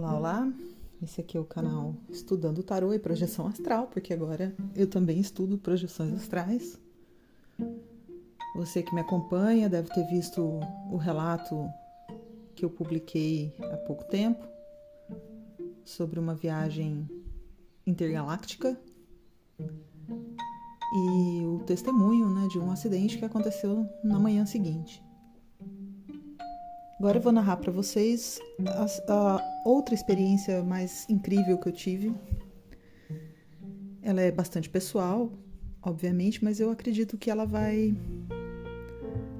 Olá, olá. Esse aqui é o canal Estudando Tarô e Projeção Astral, porque agora eu também estudo projeções astrais. Você que me acompanha deve ter visto o relato que eu publiquei há pouco tempo sobre uma viagem intergaláctica e o testemunho né, de um acidente que aconteceu na manhã seguinte. Agora eu vou narrar para vocês a, a, outra experiência mais incrível que eu tive. Ela é bastante pessoal, obviamente, mas eu acredito que ela vai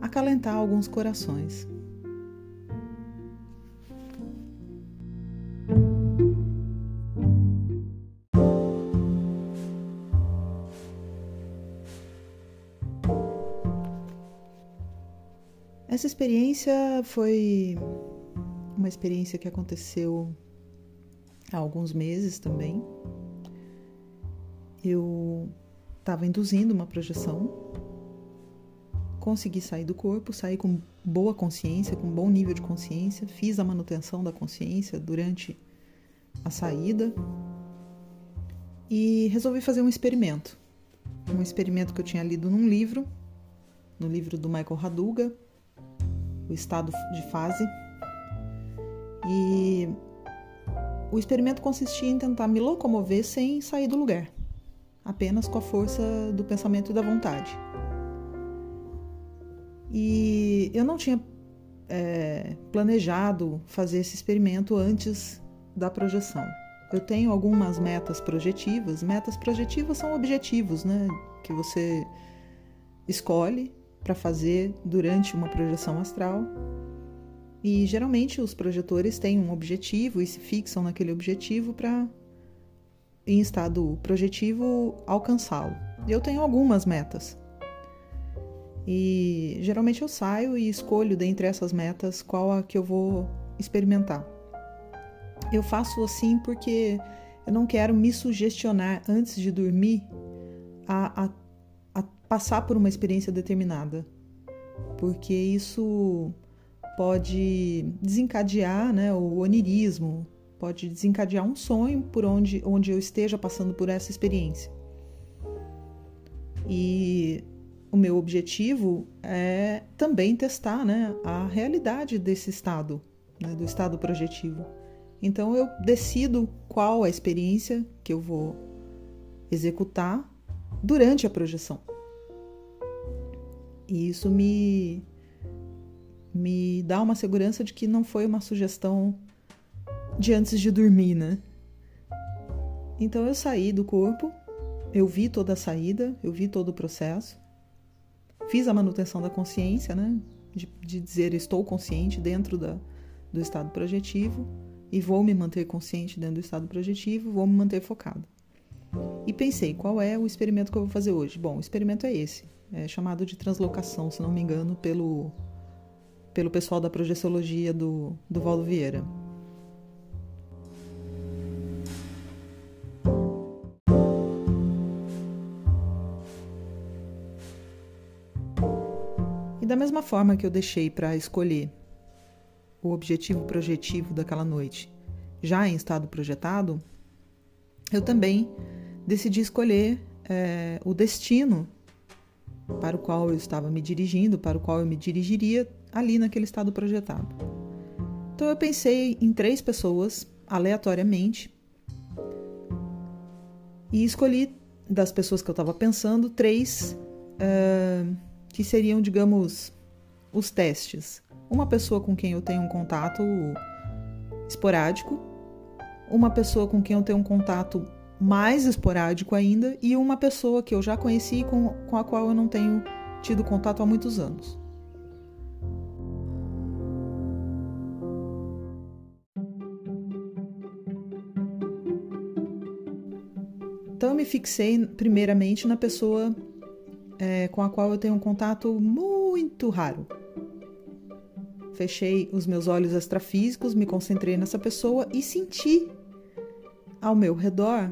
acalentar alguns corações. Experiência foi uma experiência que aconteceu há alguns meses também. Eu estava induzindo uma projeção, consegui sair do corpo, saí com boa consciência, com bom nível de consciência, fiz a manutenção da consciência durante a saída e resolvi fazer um experimento. Um experimento que eu tinha lido num livro, no livro do Michael Raduga, o estado de fase. E o experimento consistia em tentar me locomover sem sair do lugar, apenas com a força do pensamento e da vontade. E eu não tinha é, planejado fazer esse experimento antes da projeção. Eu tenho algumas metas projetivas. Metas projetivas são objetivos, né? Que você escolhe para fazer durante uma projeção astral. E geralmente os projetores têm um objetivo e se fixam naquele objetivo para, em estado projetivo, alcançá-lo. Eu tenho algumas metas. E geralmente eu saio e escolho dentre essas metas qual a que eu vou experimentar. Eu faço assim porque eu não quero me sugestionar antes de dormir a, a passar por uma experiência determinada, porque isso pode desencadear né, o onirismo, pode desencadear um sonho por onde, onde eu esteja passando por essa experiência. E o meu objetivo é também testar né, a realidade desse estado, né, do estado projetivo. Então eu decido qual a experiência que eu vou executar durante a projeção. E isso me me dá uma segurança de que não foi uma sugestão de antes de dormir, né? Então eu saí do corpo, eu vi toda a saída, eu vi todo o processo, fiz a manutenção da consciência, né? De, de dizer estou consciente dentro da, do estado projetivo e vou me manter consciente dentro do estado projetivo, vou me manter focado. E pensei, qual é o experimento que eu vou fazer hoje? Bom, o experimento é esse é chamado de translocação, se não me engano, pelo, pelo pessoal da projeciologia do, do Valdo Vieira. E da mesma forma que eu deixei para escolher o objetivo projetivo daquela noite, já em estado projetado, eu também decidi escolher é, o destino para o qual eu estava me dirigindo, para o qual eu me dirigiria ali naquele estado projetado. Então eu pensei em três pessoas aleatoriamente e escolhi das pessoas que eu estava pensando três uh, que seriam, digamos, os testes. Uma pessoa com quem eu tenho um contato esporádico, uma pessoa com quem eu tenho um contato mais esporádico ainda, e uma pessoa que eu já conheci e com, com a qual eu não tenho tido contato há muitos anos. Então eu me fixei primeiramente na pessoa é, com a qual eu tenho um contato muito raro. Fechei os meus olhos extrafísicos, me concentrei nessa pessoa e senti ao meu redor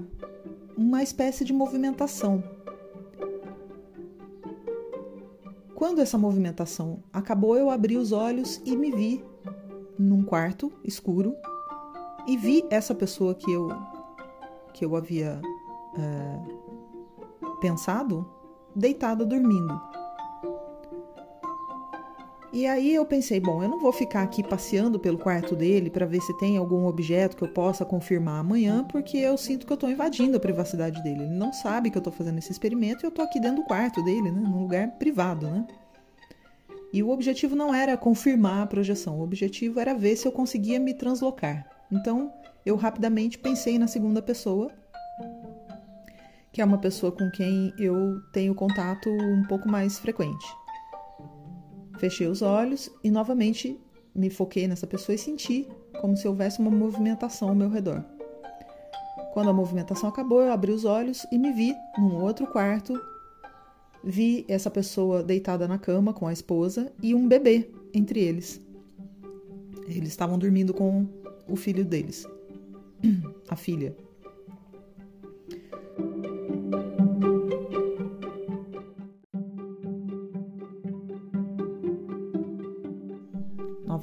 uma espécie de movimentação. Quando essa movimentação acabou, eu abri os olhos e me vi num quarto escuro e vi essa pessoa que eu que eu havia é, pensado deitada dormindo. E aí eu pensei, bom, eu não vou ficar aqui passeando pelo quarto dele para ver se tem algum objeto que eu possa confirmar amanhã, porque eu sinto que eu estou invadindo a privacidade dele. Ele não sabe que eu estou fazendo esse experimento e eu estou aqui dentro do quarto dele, né, num lugar privado, né? E o objetivo não era confirmar a projeção, o objetivo era ver se eu conseguia me translocar. Então, eu rapidamente pensei na segunda pessoa, que é uma pessoa com quem eu tenho contato um pouco mais frequente. Fechei os olhos e novamente me foquei nessa pessoa e senti como se houvesse uma movimentação ao meu redor. Quando a movimentação acabou, eu abri os olhos e me vi num outro quarto. Vi essa pessoa deitada na cama com a esposa e um bebê entre eles. Eles estavam dormindo com o filho deles, a filha.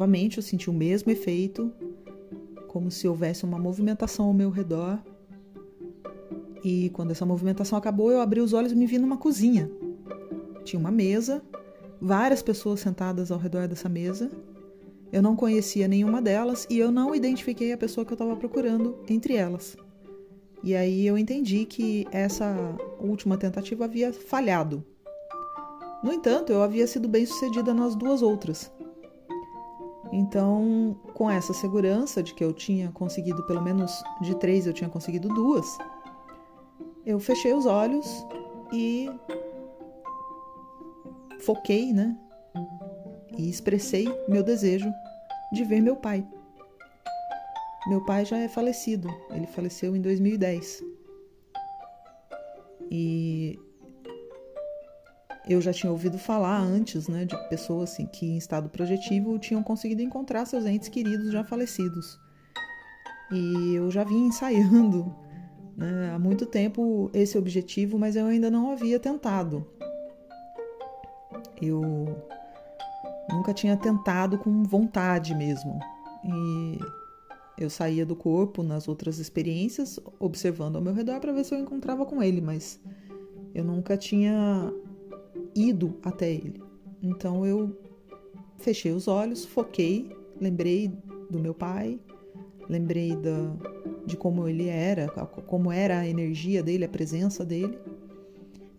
Novamente eu senti o mesmo efeito, como se houvesse uma movimentação ao meu redor. E quando essa movimentação acabou, eu abri os olhos e me vi numa cozinha. Tinha uma mesa, várias pessoas sentadas ao redor dessa mesa. Eu não conhecia nenhuma delas e eu não identifiquei a pessoa que eu estava procurando entre elas. E aí eu entendi que essa última tentativa havia falhado. No entanto, eu havia sido bem sucedida nas duas outras. Então, com essa segurança de que eu tinha conseguido pelo menos de três, eu tinha conseguido duas, eu fechei os olhos e foquei, né? E expressei meu desejo de ver meu pai. Meu pai já é falecido, ele faleceu em 2010. E eu já tinha ouvido falar antes, né, de pessoas assim, que em estado projetivo tinham conseguido encontrar seus entes queridos já falecidos. E eu já vinha ensaiando né, há muito tempo esse objetivo, mas eu ainda não havia tentado. Eu nunca tinha tentado com vontade mesmo. E eu saía do corpo nas outras experiências, observando ao meu redor para ver se eu encontrava com ele, mas eu nunca tinha ido até ele. Então eu fechei os olhos, foquei, lembrei do meu pai, lembrei da, de como ele era, como era a energia dele, a presença dele,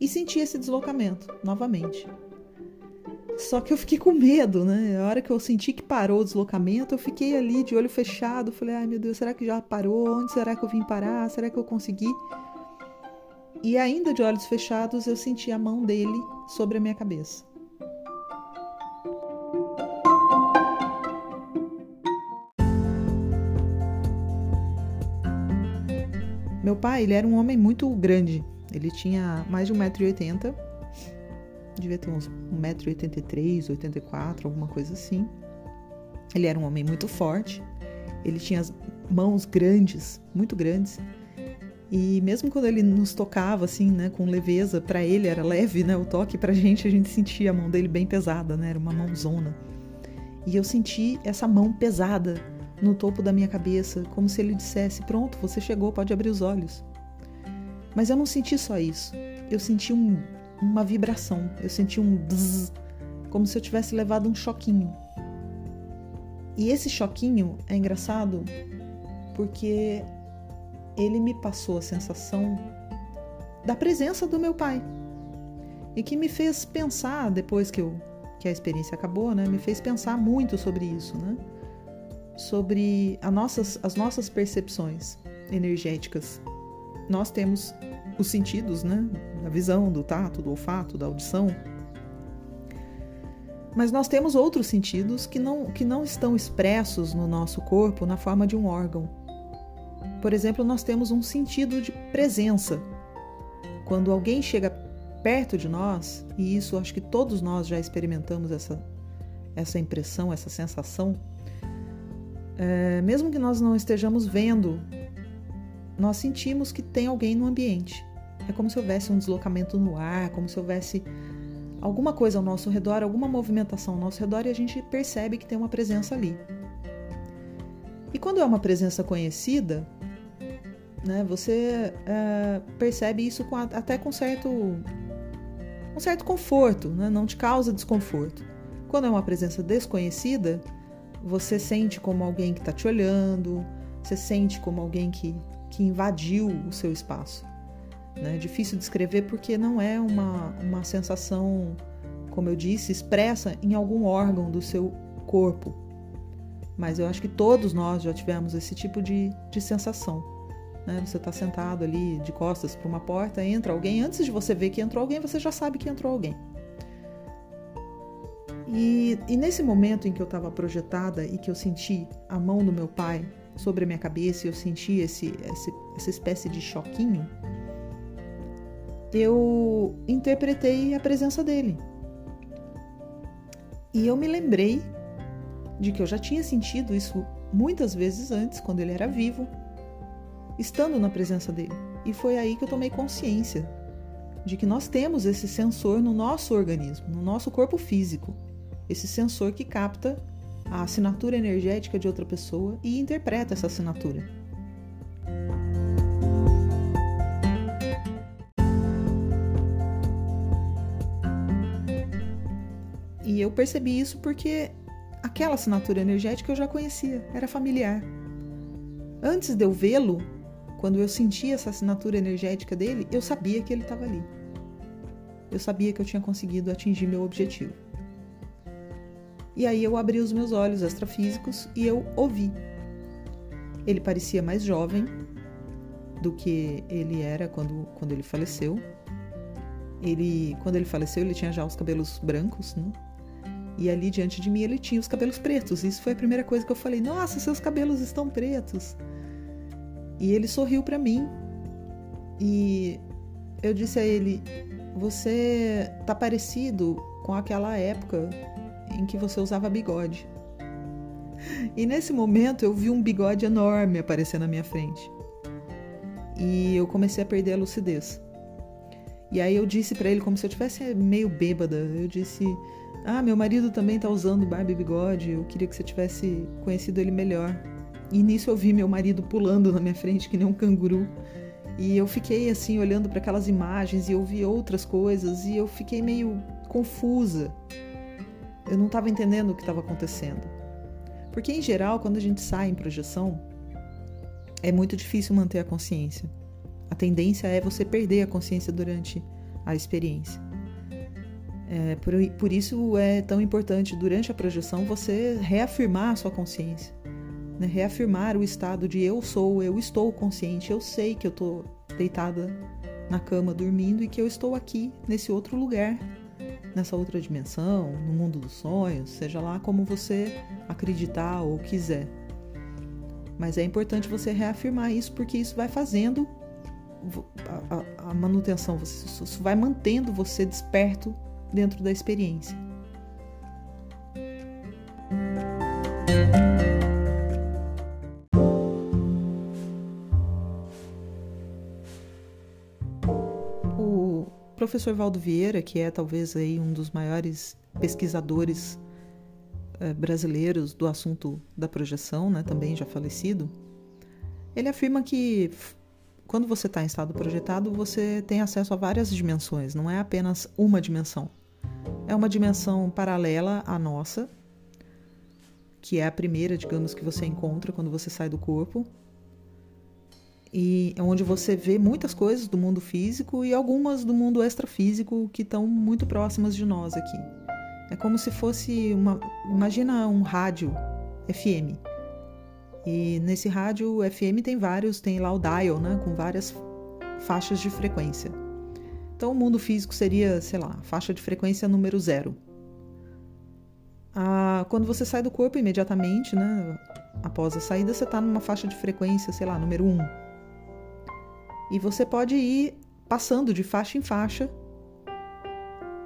e senti esse deslocamento novamente. Só que eu fiquei com medo, né? A hora que eu senti que parou o deslocamento, eu fiquei ali de olho fechado. Falei, ai meu Deus, será que já parou? Onde será que eu vim parar? Será que eu consegui? E ainda de olhos fechados, eu senti a mão dele sobre a minha cabeça. Meu pai, ele era um homem muito grande. Ele tinha mais de 1,80m. Devia ter uns 1,83m, 84 alguma coisa assim. Ele era um homem muito forte. Ele tinha as mãos grandes, muito grandes. E mesmo quando ele nos tocava assim, né, com leveza, para ele era leve, né, o toque pra gente a gente sentia a mão dele bem pesada, né, era uma mãozona. E eu senti essa mão pesada no topo da minha cabeça, como se ele dissesse: "Pronto, você chegou, pode abrir os olhos". Mas eu não senti só isso. Eu senti um, uma vibração, eu senti um bzz, como se eu tivesse levado um choquinho. E esse choquinho é engraçado porque ele me passou a sensação da presença do meu pai. E que me fez pensar, depois que, eu, que a experiência acabou, né, me fez pensar muito sobre isso, né? Sobre a nossas, as nossas percepções energéticas. Nós temos os sentidos, né? Da visão, do tato, do olfato, da audição. Mas nós temos outros sentidos que não, que não estão expressos no nosso corpo na forma de um órgão. Por exemplo, nós temos um sentido de presença. Quando alguém chega perto de nós, e isso acho que todos nós já experimentamos essa, essa impressão, essa sensação, é, mesmo que nós não estejamos vendo, nós sentimos que tem alguém no ambiente. É como se houvesse um deslocamento no ar, como se houvesse alguma coisa ao nosso redor, alguma movimentação ao nosso redor e a gente percebe que tem uma presença ali. E quando é uma presença conhecida, né, você é, percebe isso com, até com certo, um certo conforto, né, não te causa desconforto. Quando é uma presença desconhecida, você sente como alguém que está te olhando, você sente como alguém que, que invadiu o seu espaço. Né? É difícil descrever porque não é uma, uma sensação, como eu disse, expressa em algum órgão do seu corpo. Mas eu acho que todos nós já tivemos esse tipo de, de sensação. Né? Você está sentado ali de costas para uma porta, entra alguém, antes de você ver que entrou alguém, você já sabe que entrou alguém. E, e nesse momento em que eu estava projetada e que eu senti a mão do meu pai sobre a minha cabeça e eu senti esse, esse, essa espécie de choquinho, eu interpretei a presença dele. E eu me lembrei de que eu já tinha sentido isso muitas vezes antes, quando ele era vivo, estando na presença dele. E foi aí que eu tomei consciência de que nós temos esse sensor no nosso organismo, no nosso corpo físico. Esse sensor que capta a assinatura energética de outra pessoa e interpreta essa assinatura. E eu percebi isso porque aquela assinatura energética eu já conhecia, era familiar. Antes de eu vê-lo, quando eu sentia essa assinatura energética dele, eu sabia que ele estava ali. Eu sabia que eu tinha conseguido atingir meu objetivo. E aí eu abri os meus olhos extrafísicos e eu ouvi. Ele parecia mais jovem do que ele era quando, quando ele faleceu. Ele, quando ele faleceu, ele tinha já os cabelos brancos, né? E ali diante de mim ele tinha os cabelos pretos. Isso foi a primeira coisa que eu falei: "Nossa, seus cabelos estão pretos". E ele sorriu para mim. E eu disse a ele: "Você tá parecido com aquela época em que você usava bigode. E nesse momento eu vi um bigode enorme aparecer na minha frente. E eu comecei a perder a lucidez. E aí eu disse para ele como se eu tivesse meio bêbada. Eu disse: "Ah, meu marido também tá usando barba e bigode. Eu queria que você tivesse conhecido ele melhor." E nisso eu vi meu marido pulando na minha frente que nem um canguru. E eu fiquei assim olhando para aquelas imagens e eu vi outras coisas e eu fiquei meio confusa. Eu não estava entendendo o que estava acontecendo. Porque, em geral, quando a gente sai em projeção, é muito difícil manter a consciência. A tendência é você perder a consciência durante a experiência. É, por, por isso é tão importante, durante a projeção, você reafirmar a sua consciência. Né? Reafirmar o estado de eu sou, eu estou consciente, eu sei que eu estou deitada na cama dormindo e que eu estou aqui, nesse outro lugar, nessa outra dimensão, no mundo dos sonhos, seja lá como você acreditar ou quiser. Mas é importante você reafirmar isso porque isso vai fazendo a, a, a manutenção, isso vai mantendo você desperto dentro da experiência. Professor Valdo Vieira, que é talvez aí um dos maiores pesquisadores eh, brasileiros do assunto da projeção, né, também já falecido, ele afirma que quando você está em estado projetado, você tem acesso a várias dimensões, não é apenas uma dimensão. É uma dimensão paralela à nossa, que é a primeira, digamos, que você encontra quando você sai do corpo, e onde você vê muitas coisas do mundo físico e algumas do mundo extrafísico que estão muito próximas de nós aqui. É como se fosse uma. Imagina um rádio FM. E nesse rádio FM tem vários, tem lá o dial, né, com várias faixas de frequência. Então o mundo físico seria, sei lá, faixa de frequência número zero. Ah, quando você sai do corpo imediatamente, né, após a saída, você está numa faixa de frequência, sei lá, número um. E você pode ir passando de faixa em faixa,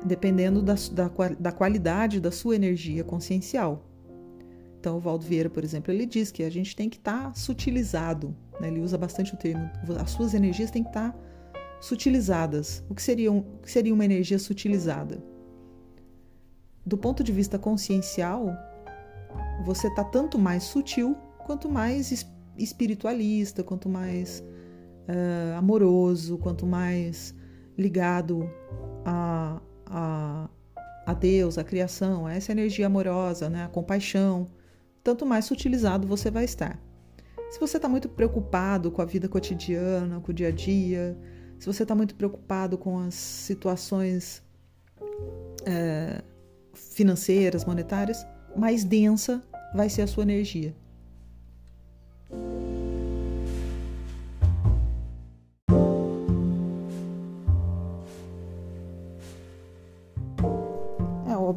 dependendo da, da, da qualidade da sua energia consciencial. Então, o Valdo Vieira, por exemplo, ele diz que a gente tem que estar tá sutilizado. Né? Ele usa bastante o termo. As suas energias têm que estar tá sutilizadas. O que seria, um, o que seria uma energia sutilizada? Do ponto de vista consciencial, você está tanto mais sutil quanto mais espiritualista, quanto mais uh, amoroso, quanto mais ligado a, a, a Deus, a criação, a essa energia amorosa, né, a compaixão, tanto mais sutilizado você vai estar. Se você está muito preocupado com a vida cotidiana, com o dia a dia, se você está muito preocupado com as situações é, financeiras, monetárias, mais densa vai ser a sua energia.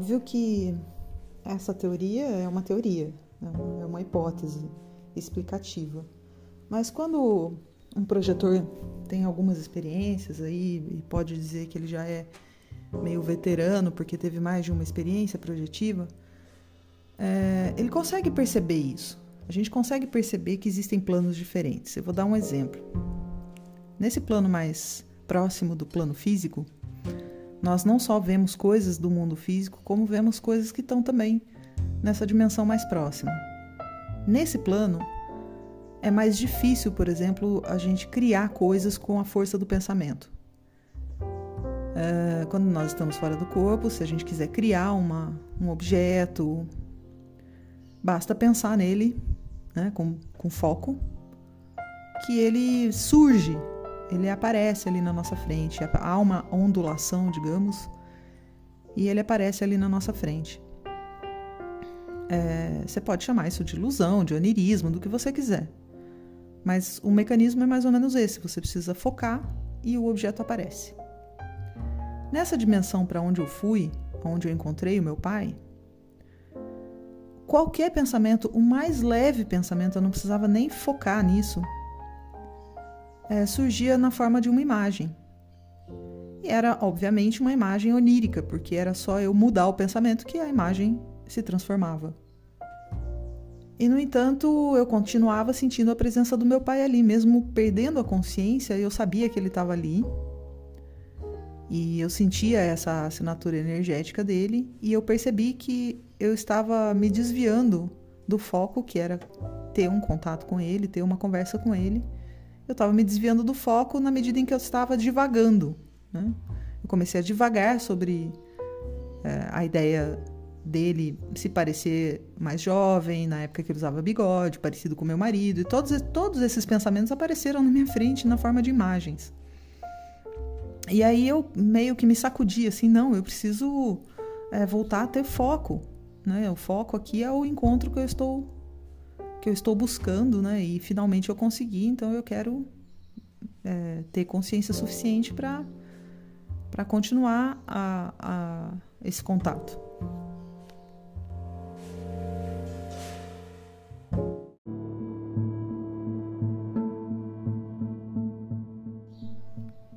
Óbvio que essa teoria é uma teoria, né? é uma hipótese explicativa. Mas quando um projetor tem algumas experiências aí e pode dizer que ele já é meio veterano porque teve mais de uma experiência projetiva, é, ele consegue perceber isso. A gente consegue perceber que existem planos diferentes. Eu vou dar um exemplo. Nesse plano mais próximo do plano físico, nós não só vemos coisas do mundo físico, como vemos coisas que estão também nessa dimensão mais próxima. Nesse plano, é mais difícil, por exemplo, a gente criar coisas com a força do pensamento. É, quando nós estamos fora do corpo, se a gente quiser criar uma, um objeto, basta pensar nele né, com, com foco, que ele surge, ele aparece ali na nossa frente. Há uma ondulação, digamos, e ele aparece ali na nossa frente. É, você pode chamar isso de ilusão, de onirismo, do que você quiser. Mas o mecanismo é mais ou menos esse: você precisa focar e o objeto aparece. Nessa dimensão para onde eu fui, onde eu encontrei o meu pai, qualquer pensamento, o mais leve pensamento, eu não precisava nem focar nisso, é, surgia na forma de uma imagem. E era, obviamente, uma imagem onírica, porque era só eu mudar o pensamento que a imagem se transformava. E, no entanto, eu continuava sentindo a presença do meu pai ali, mesmo perdendo a consciência, eu sabia que ele estava ali. E eu sentia essa assinatura energética dele, e eu percebi que eu estava me desviando do foco, que era ter um contato com ele, ter uma conversa com ele. Eu estava me desviando do foco na medida em que eu estava divagando. Né? Eu comecei a divagar sobre é, a ideia dele se parecer mais jovem, na época que ele usava bigode, parecido com meu marido, e todos, todos esses pensamentos apareceram na minha frente na forma de imagens. E aí eu meio que me sacudi assim, não, eu preciso é, voltar a ter foco, né? O foco aqui é o encontro que eu estou que eu estou buscando, né? E finalmente eu consegui, então eu quero é, ter consciência suficiente para para continuar a, a esse contato.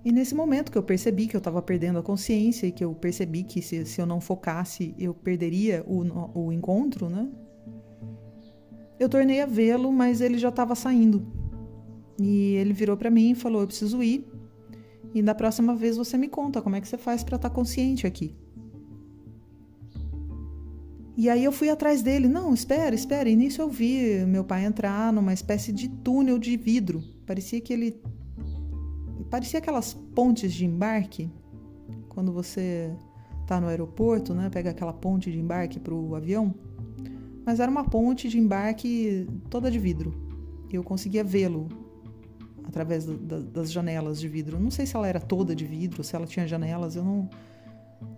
E nesse momento que eu percebi que eu estava perdendo a consciência e que eu percebi que se, se eu não focasse eu perderia o, o encontro, né? Eu tornei a vê-lo, mas ele já estava saindo. E ele virou para mim e falou: Eu preciso ir. E da próxima vez você me conta como é que você faz para estar tá consciente aqui. E aí eu fui atrás dele. Não, espera, espera. E nisso eu vi meu pai entrar numa espécie de túnel de vidro. Parecia que ele parecia aquelas pontes de embarque, quando você está no aeroporto, né? Pega aquela ponte de embarque para o avião. Mas era uma ponte de embarque toda de vidro. Eu conseguia vê-lo através da, das janelas de vidro. Não sei se ela era toda de vidro, se ela tinha janelas. Eu não,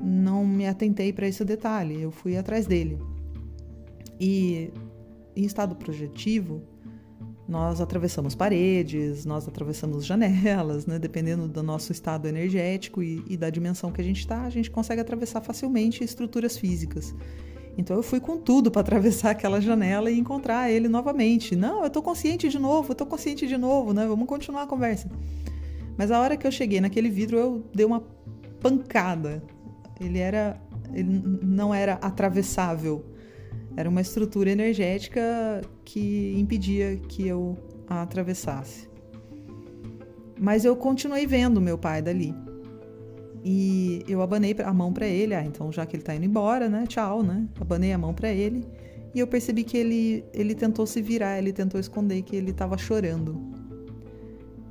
não me atentei para esse detalhe. Eu fui atrás dele. E em estado projetivo, nós atravessamos paredes, nós atravessamos janelas, né? dependendo do nosso estado energético e, e da dimensão que a gente está, a gente consegue atravessar facilmente estruturas físicas. Então eu fui com tudo para atravessar aquela janela e encontrar ele novamente. Não, eu estou consciente de novo, eu estou consciente de novo, né? Vamos continuar a conversa. Mas a hora que eu cheguei naquele vidro, eu dei uma pancada. Ele era, ele não era atravessável era uma estrutura energética que impedia que eu a atravessasse. Mas eu continuei vendo meu pai dali. E eu abanei a mão para ele, ah, então já que ele tá indo embora, né? Tchau, né? Abanei a mão para ele. E eu percebi que ele, ele tentou se virar, ele tentou esconder que ele estava chorando.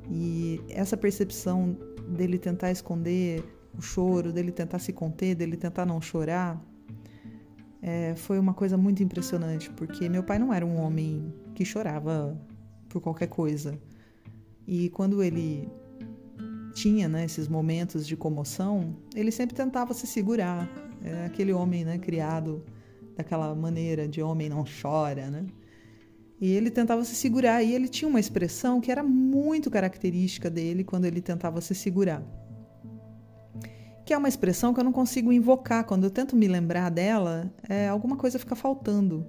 E essa percepção dele tentar esconder o choro, dele tentar se conter, dele tentar não chorar, é, foi uma coisa muito impressionante, porque meu pai não era um homem que chorava por qualquer coisa. E quando ele tinha né, esses momentos de comoção, ele sempre tentava se segurar. É aquele homem né, criado daquela maneira de homem não chora, né? E ele tentava se segurar e ele tinha uma expressão que era muito característica dele quando ele tentava se segurar. Que é uma expressão que eu não consigo invocar. Quando eu tento me lembrar dela, é, alguma coisa fica faltando.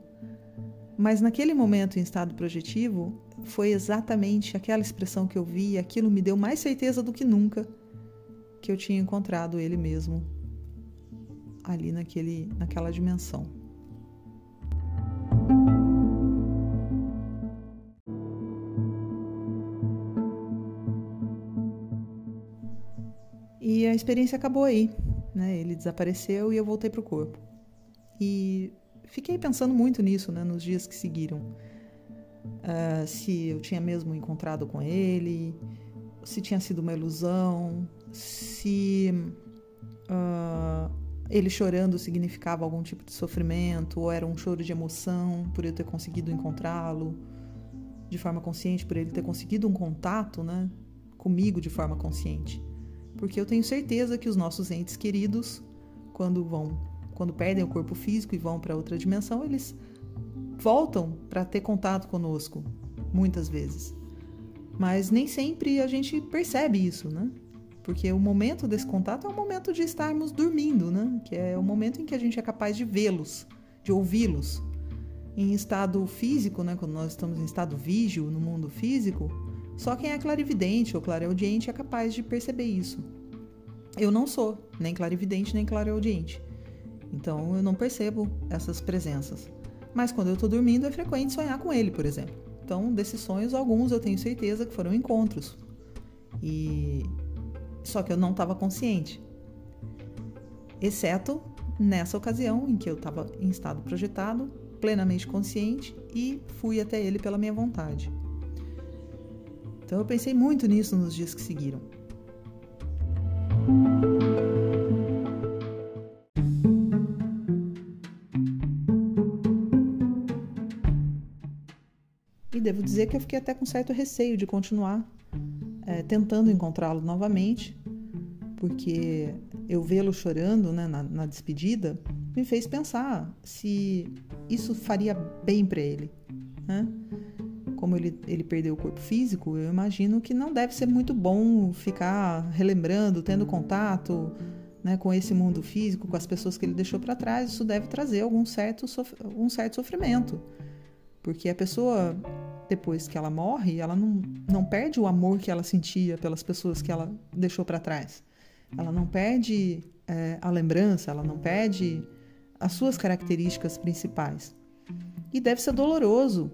Mas naquele momento em estado projetivo, foi exatamente aquela expressão que eu vi, aquilo me deu mais certeza do que nunca que eu tinha encontrado ele mesmo ali naquele, naquela dimensão. E a experiência acabou aí, né? Ele desapareceu e eu voltei para o corpo. E fiquei pensando muito nisso, né? Nos dias que seguiram. Uh, se eu tinha mesmo encontrado com ele, se tinha sido uma ilusão, se uh, ele chorando significava algum tipo de sofrimento, ou era um choro de emoção por eu ter conseguido encontrá-lo de forma consciente, por ele ter conseguido um contato né, comigo de forma consciente. Porque eu tenho certeza que os nossos entes queridos, quando vão, quando perdem o corpo físico e vão para outra dimensão, eles voltam para ter contato conosco, muitas vezes. Mas nem sempre a gente percebe isso, né? Porque o momento desse contato é o momento de estarmos dormindo, né? Que é o momento em que a gente é capaz de vê-los, de ouvi-los. Em estado físico, né? Quando nós estamos em estado vígio no mundo físico, só quem é clarividente ou clareaudiente é capaz de perceber isso. Eu não sou nem clarividente nem clareaudiente. Então eu não percebo essas presenças. Mas quando eu estou dormindo é frequente sonhar com ele, por exemplo. Então, desses sonhos, alguns eu tenho certeza que foram encontros. E só que eu não estava consciente. Exceto nessa ocasião em que eu estava em estado projetado, plenamente consciente e fui até ele pela minha vontade. Então eu pensei muito nisso nos dias que seguiram. E devo dizer que eu fiquei até com certo receio de continuar é, tentando encontrá-lo novamente, porque eu vê-lo chorando né, na, na, despedida me fez pensar se isso faria bem para ele. Né? Como ele, ele perdeu o corpo físico, eu imagino que não deve ser muito bom ficar relembrando, tendo contato né, com esse mundo físico, com as pessoas que ele deixou para trás. Isso deve trazer algum certo, um certo sofrimento. Porque a pessoa depois que ela morre, ela não, não perde o amor que ela sentia pelas pessoas que ela deixou para trás. Ela não perde é, a lembrança, ela não perde as suas características principais. E deve ser doloroso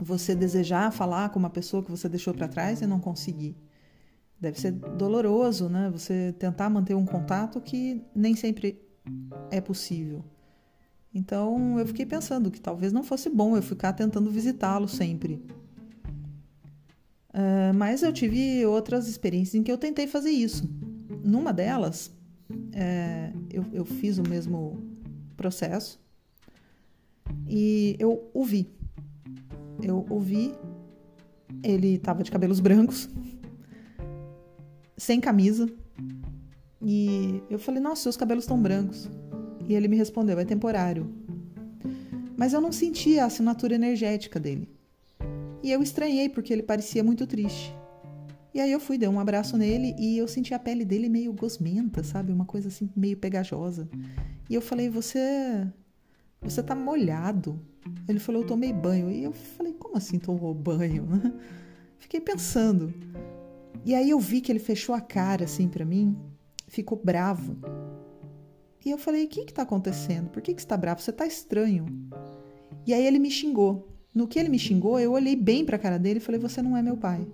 você desejar falar com uma pessoa que você deixou para trás e não conseguir. Deve ser doloroso, né? Você tentar manter um contato que nem sempre é possível. Então eu fiquei pensando que talvez não fosse bom eu ficar tentando visitá-lo sempre. Uh, mas eu tive outras experiências em que eu tentei fazer isso. Numa delas, é, eu, eu fiz o mesmo processo e eu ouvi. Eu ouvi, ele estava de cabelos brancos, sem camisa, e eu falei: Nossa, seus cabelos estão brancos. E ele me respondeu: é temporário. Mas eu não sentia a assinatura energética dele. E eu estranhei porque ele parecia muito triste. E aí eu fui, dei um abraço nele e eu senti a pele dele meio gosmenta, sabe? Uma coisa assim meio pegajosa. E eu falei: "Você você tá molhado". Ele falou: "Eu tomei banho". E eu falei: "Como assim tomou banho?" Fiquei pensando. E aí eu vi que ele fechou a cara assim para mim, ficou bravo. E eu falei: O que está acontecendo? Por que, que você está bravo? Você está estranho. E aí ele me xingou. No que ele me xingou, eu olhei bem para a cara dele e falei: Você não é meu pai.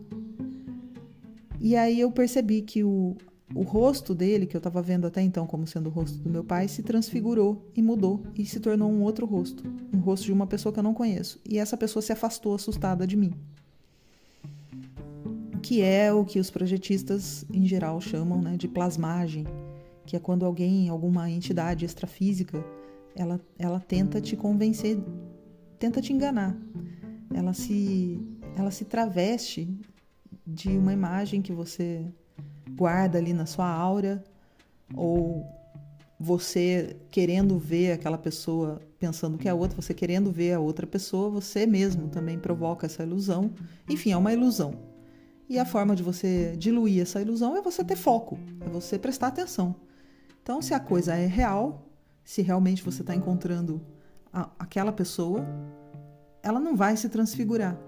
E aí eu percebi que o, o rosto dele, que eu estava vendo até então como sendo o rosto do meu pai, se transfigurou e mudou e se tornou um outro rosto, um rosto de uma pessoa que eu não conheço. E essa pessoa se afastou assustada de mim. Que é o que os projetistas em geral chamam né, de plasmagem, que é quando alguém, alguma entidade extrafísica, ela, ela tenta te convencer, tenta te enganar. Ela se, ela se traveste de uma imagem que você guarda ali na sua aura, ou você querendo ver aquela pessoa pensando que é outra, você querendo ver a outra pessoa, você mesmo também provoca essa ilusão. Enfim, é uma ilusão. E a forma de você diluir essa ilusão é você ter foco, é você prestar atenção. Então, se a coisa é real, se realmente você está encontrando a, aquela pessoa, ela não vai se transfigurar.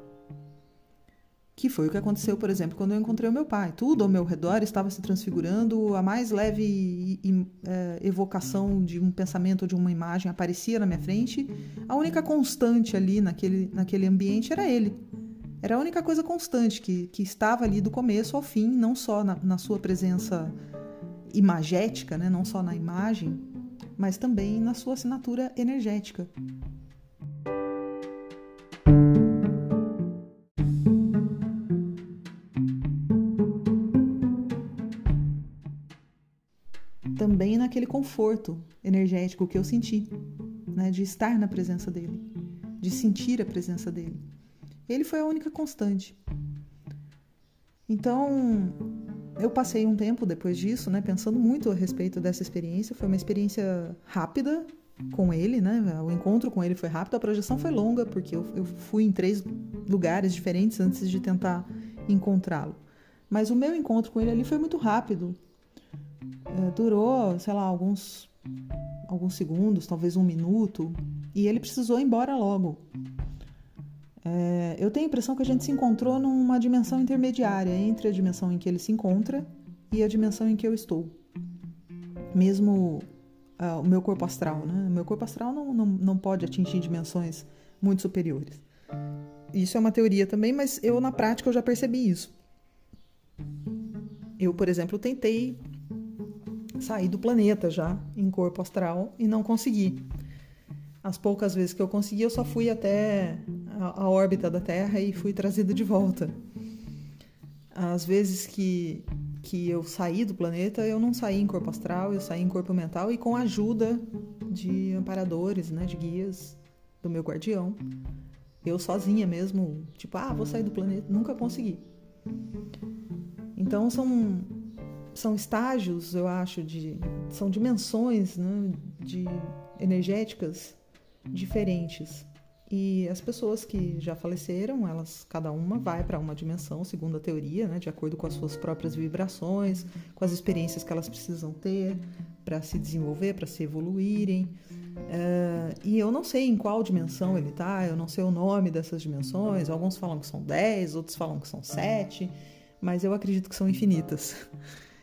Que foi o que aconteceu, por exemplo, quando eu encontrei o meu pai. Tudo ao meu redor estava se transfigurando, a mais leve e, e, é, evocação de um pensamento ou de uma imagem aparecia na minha frente. A única constante ali naquele, naquele ambiente era ele. Era a única coisa constante que, que estava ali do começo ao fim, não só na, na sua presença imagética, né? não só na imagem, mas também na sua assinatura energética. também naquele conforto energético que eu senti, né, de estar na presença dele, de sentir a presença dele. Ele foi a única constante. Então, eu passei um tempo depois disso, né, pensando muito a respeito dessa experiência. Foi uma experiência rápida com ele, né? O encontro com ele foi rápido, a projeção foi longa, porque eu, eu fui em três lugares diferentes antes de tentar encontrá-lo. Mas o meu encontro com ele ali foi muito rápido. É, durou, sei lá, alguns, alguns segundos, talvez um minuto, e ele precisou ir embora logo. É, eu tenho a impressão que a gente se encontrou numa dimensão intermediária entre a dimensão em que ele se encontra e a dimensão em que eu estou. Mesmo uh, o meu corpo astral, né? O meu corpo astral não, não, não pode atingir dimensões muito superiores. Isso é uma teoria também, mas eu na prática eu já percebi isso. Eu, por exemplo, tentei sair do planeta já em corpo astral e não consegui. As poucas vezes que eu consegui, eu só fui até a, órbita da Terra e fui trazida de volta. As vezes que, que eu saí do planeta, eu não saí em corpo astral, eu saí em corpo mental e com a ajuda de amparadores, né, de guias do meu guardião. Eu sozinha mesmo, tipo, ah, vou sair do planeta, nunca consegui. Então são são estágios, eu acho, de são dimensões né, de energéticas diferentes. E as pessoas que já faleceram, elas cada uma vai para uma dimensão, segundo a teoria, né, de acordo com as suas próprias vibrações, com as experiências que elas precisam ter para se desenvolver, para se evoluírem. Uh, e eu não sei em qual dimensão ele está, eu não sei o nome dessas dimensões. Alguns falam que são 10, outros falam que são 7, mas eu acredito que são infinitas.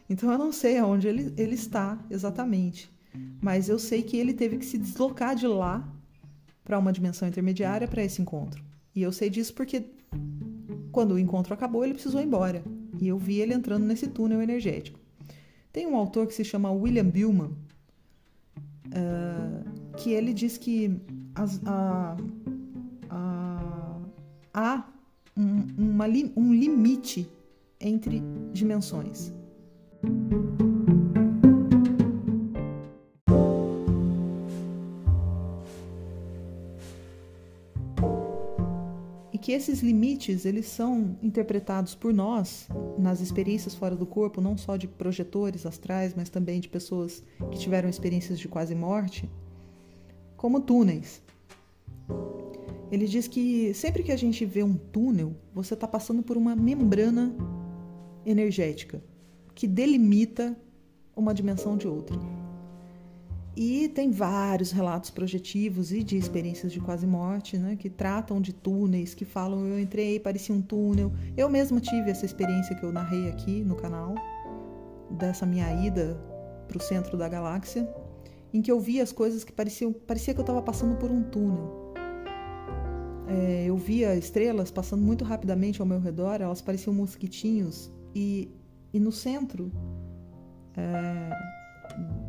Então eu não sei aonde ele, ele está exatamente, mas eu sei que ele teve que se deslocar de lá para uma dimensão intermediária para esse encontro. E eu sei disso porque quando o encontro acabou, ele precisou ir embora. E eu vi ele entrando nesse túnel energético. Tem um autor que se chama William Billman, uh, que ele diz que as, a, a, há um, uma, um limite entre dimensões. Que esses limites, eles são interpretados por nós nas experiências fora do corpo, não só de projetores astrais, mas também de pessoas que tiveram experiências de quase morte, como túneis. Ele diz que sempre que a gente vê um túnel, você está passando por uma membrana energética que delimita uma dimensão de outra. E tem vários relatos projetivos e de experiências de quase morte, né, que tratam de túneis, que falam eu entrei, parecia um túnel. Eu mesma tive essa experiência que eu narrei aqui no canal, dessa minha ida para o centro da galáxia, em que eu vi as coisas que pareciam, parecia que eu estava passando por um túnel. É, eu via estrelas passando muito rapidamente ao meu redor, elas pareciam mosquitinhos e e no centro é,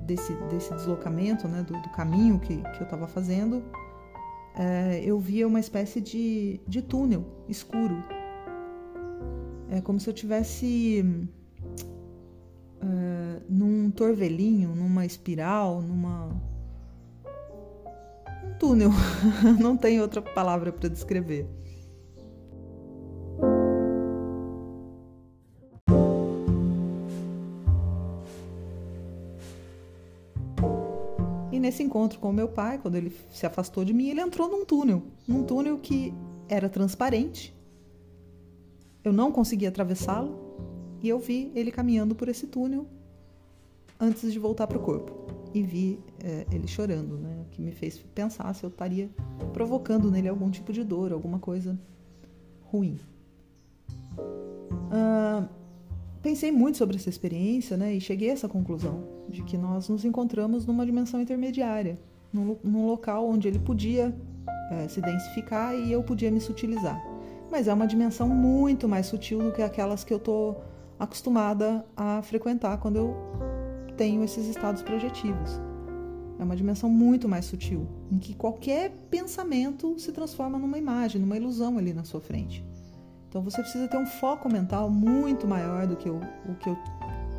desse, desse deslocamento, né, do, do caminho que, que eu estava fazendo, é, eu via uma espécie de, de túnel escuro. É como se eu tivesse é, num torvelinho, numa espiral, numa um túnel. Não tem outra palavra para descrever. Nesse encontro com o meu pai, quando ele se afastou de mim, ele entrou num túnel, num túnel que era transparente. Eu não conseguia atravessá-lo e eu vi ele caminhando por esse túnel antes de voltar para o corpo e vi é, ele chorando, né? Que me fez pensar se eu estaria provocando nele algum tipo de dor, alguma coisa ruim. Uh, pensei muito sobre essa experiência, né? E cheguei a essa conclusão de que nós nos encontramos numa dimensão intermediária, num, num local onde ele podia é, se densificar e eu podia me sutilizar. Mas é uma dimensão muito mais sutil do que aquelas que eu estou acostumada a frequentar quando eu tenho esses estados projetivos. É uma dimensão muito mais sutil, em que qualquer pensamento se transforma numa imagem, numa ilusão ali na sua frente. Então você precisa ter um foco mental muito maior do que o que eu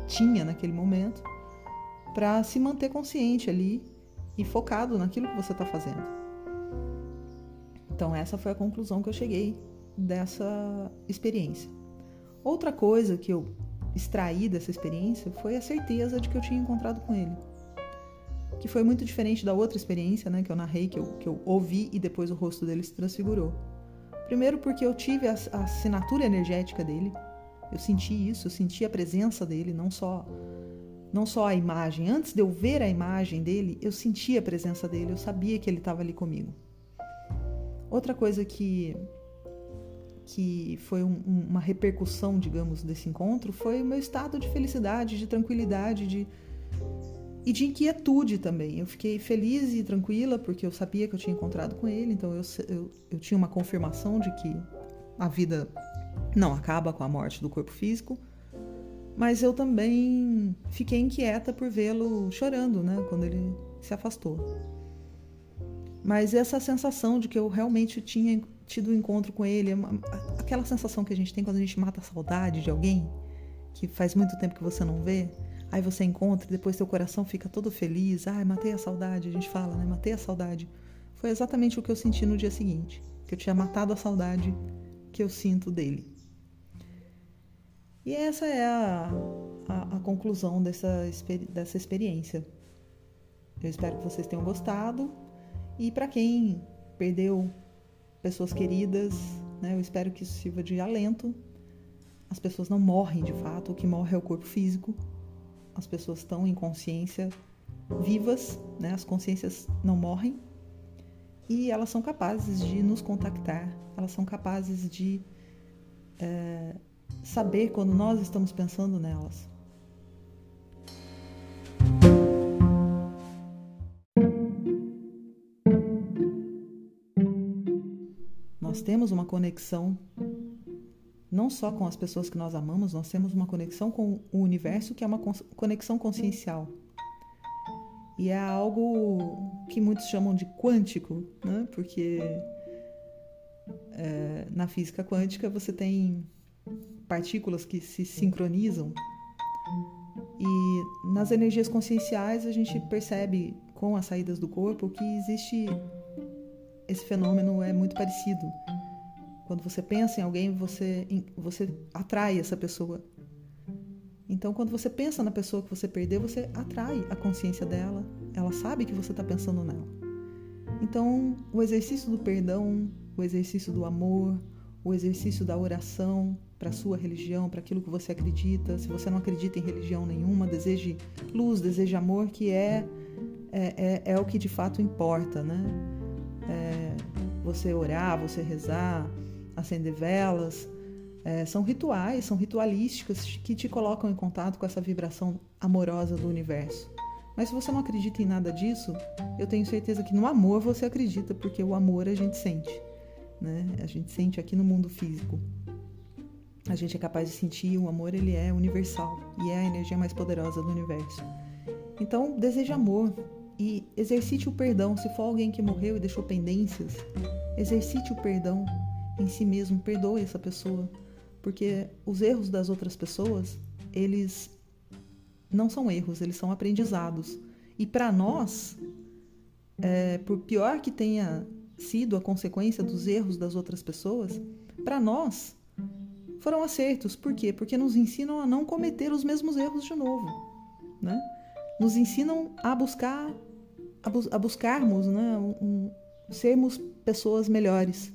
tinha naquele momento para se manter consciente ali e focado naquilo que você está fazendo. Então, essa foi a conclusão que eu cheguei dessa experiência. Outra coisa que eu extraí dessa experiência foi a certeza de que eu tinha encontrado com ele. Que foi muito diferente da outra experiência, né, que eu narrei, que eu, que eu ouvi e depois o rosto dele se transfigurou. Primeiro, porque eu tive a, a assinatura energética dele, eu senti isso, eu senti a presença dele, não só não só a imagem, antes de eu ver a imagem dele, eu sentia a presença dele, eu sabia que ele estava ali comigo. Outra coisa que que foi um, uma repercussão, digamos, desse encontro foi o meu estado de felicidade, de tranquilidade, de e de inquietude também. Eu fiquei feliz e tranquila porque eu sabia que eu tinha encontrado com ele, então eu, eu, eu tinha uma confirmação de que a vida não acaba com a morte do corpo físico mas eu também fiquei inquieta por vê-lo chorando, né, quando ele se afastou. Mas essa sensação de que eu realmente tinha tido um encontro com ele, é aquela sensação que a gente tem quando a gente mata a saudade de alguém, que faz muito tempo que você não vê, aí você encontra depois seu coração fica todo feliz, ai, matei a saudade, a gente fala, né, matei a saudade. Foi exatamente o que eu senti no dia seguinte, que eu tinha matado a saudade que eu sinto dele. E essa é a, a, a conclusão dessa, dessa experiência. Eu espero que vocês tenham gostado. E para quem perdeu pessoas queridas, né, eu espero que isso sirva de alento. As pessoas não morrem de fato, o que morre é o corpo físico. As pessoas estão em consciência vivas, né, as consciências não morrem. E elas são capazes de nos contactar, elas são capazes de é, saber quando nós estamos pensando nelas. Nós temos uma conexão não só com as pessoas que nós amamos, nós temos uma conexão com o universo que é uma conexão consciencial. E é algo que muitos chamam de quântico, né? porque é, na física quântica você tem partículas que se sincronizam. E nas energias conscienciais a gente percebe com as saídas do corpo que existe esse fenômeno é muito parecido. Quando você pensa em alguém, você você atrai essa pessoa. Então, quando você pensa na pessoa que você perdeu, você atrai a consciência dela. Ela sabe que você está pensando nela. Então, o exercício do perdão, o exercício do amor, o exercício da oração, para a sua religião, para aquilo que você acredita. Se você não acredita em religião nenhuma, deseje luz, deseje amor, que é, é, é, é o que de fato importa, né? É, você orar, você rezar, acender velas, é, são rituais, são ritualísticas que te colocam em contato com essa vibração amorosa do universo. Mas se você não acredita em nada disso, eu tenho certeza que no amor você acredita, porque o amor a gente sente, né? A gente sente aqui no mundo físico. a gente é capaz de sentir o amor, ele é universal e é a energia mais poderosa do universo. Então, deseje amor e exercite o perdão. Se for alguém que morreu e deixou pendências, exercite o perdão em si mesmo, perdoe essa pessoa, porque os erros das outras pessoas, eles não são erros, eles são aprendizados. E para nós, é, por pior que tenha sido a consequência dos erros das outras pessoas, para nós foram acertos. Por quê? Porque nos ensinam a não cometer os mesmos erros de novo, né? Nos ensinam a buscar, a, bu a buscarmos, né? Um, um, sermos pessoas melhores.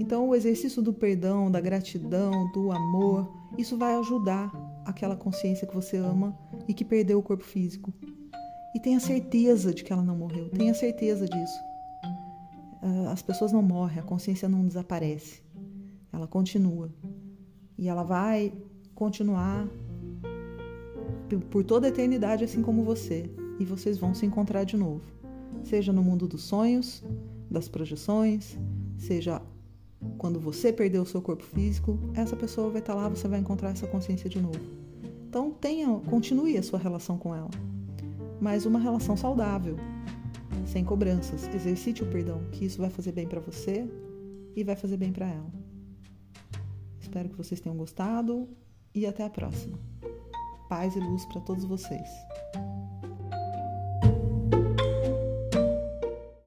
Então, o exercício do perdão, da gratidão, do amor, isso vai ajudar aquela consciência que você ama e que perdeu o corpo físico. E tenha certeza de que ela não morreu, tenha certeza disso. Ah, as pessoas não morrem, a consciência não desaparece, ela continua. E ela vai continuar por toda a eternidade, assim como você. E vocês vão se encontrar de novo. Seja no mundo dos sonhos, das projeções, seja quando você perder o seu corpo físico, essa pessoa vai estar lá, você vai encontrar essa consciência de novo. Então tenha, continue a sua relação com ela, mas uma relação saudável, sem cobranças. Exercite o perdão, que isso vai fazer bem para você e vai fazer bem para ela. Espero que vocês tenham gostado e até a próxima. Paz e luz para todos vocês.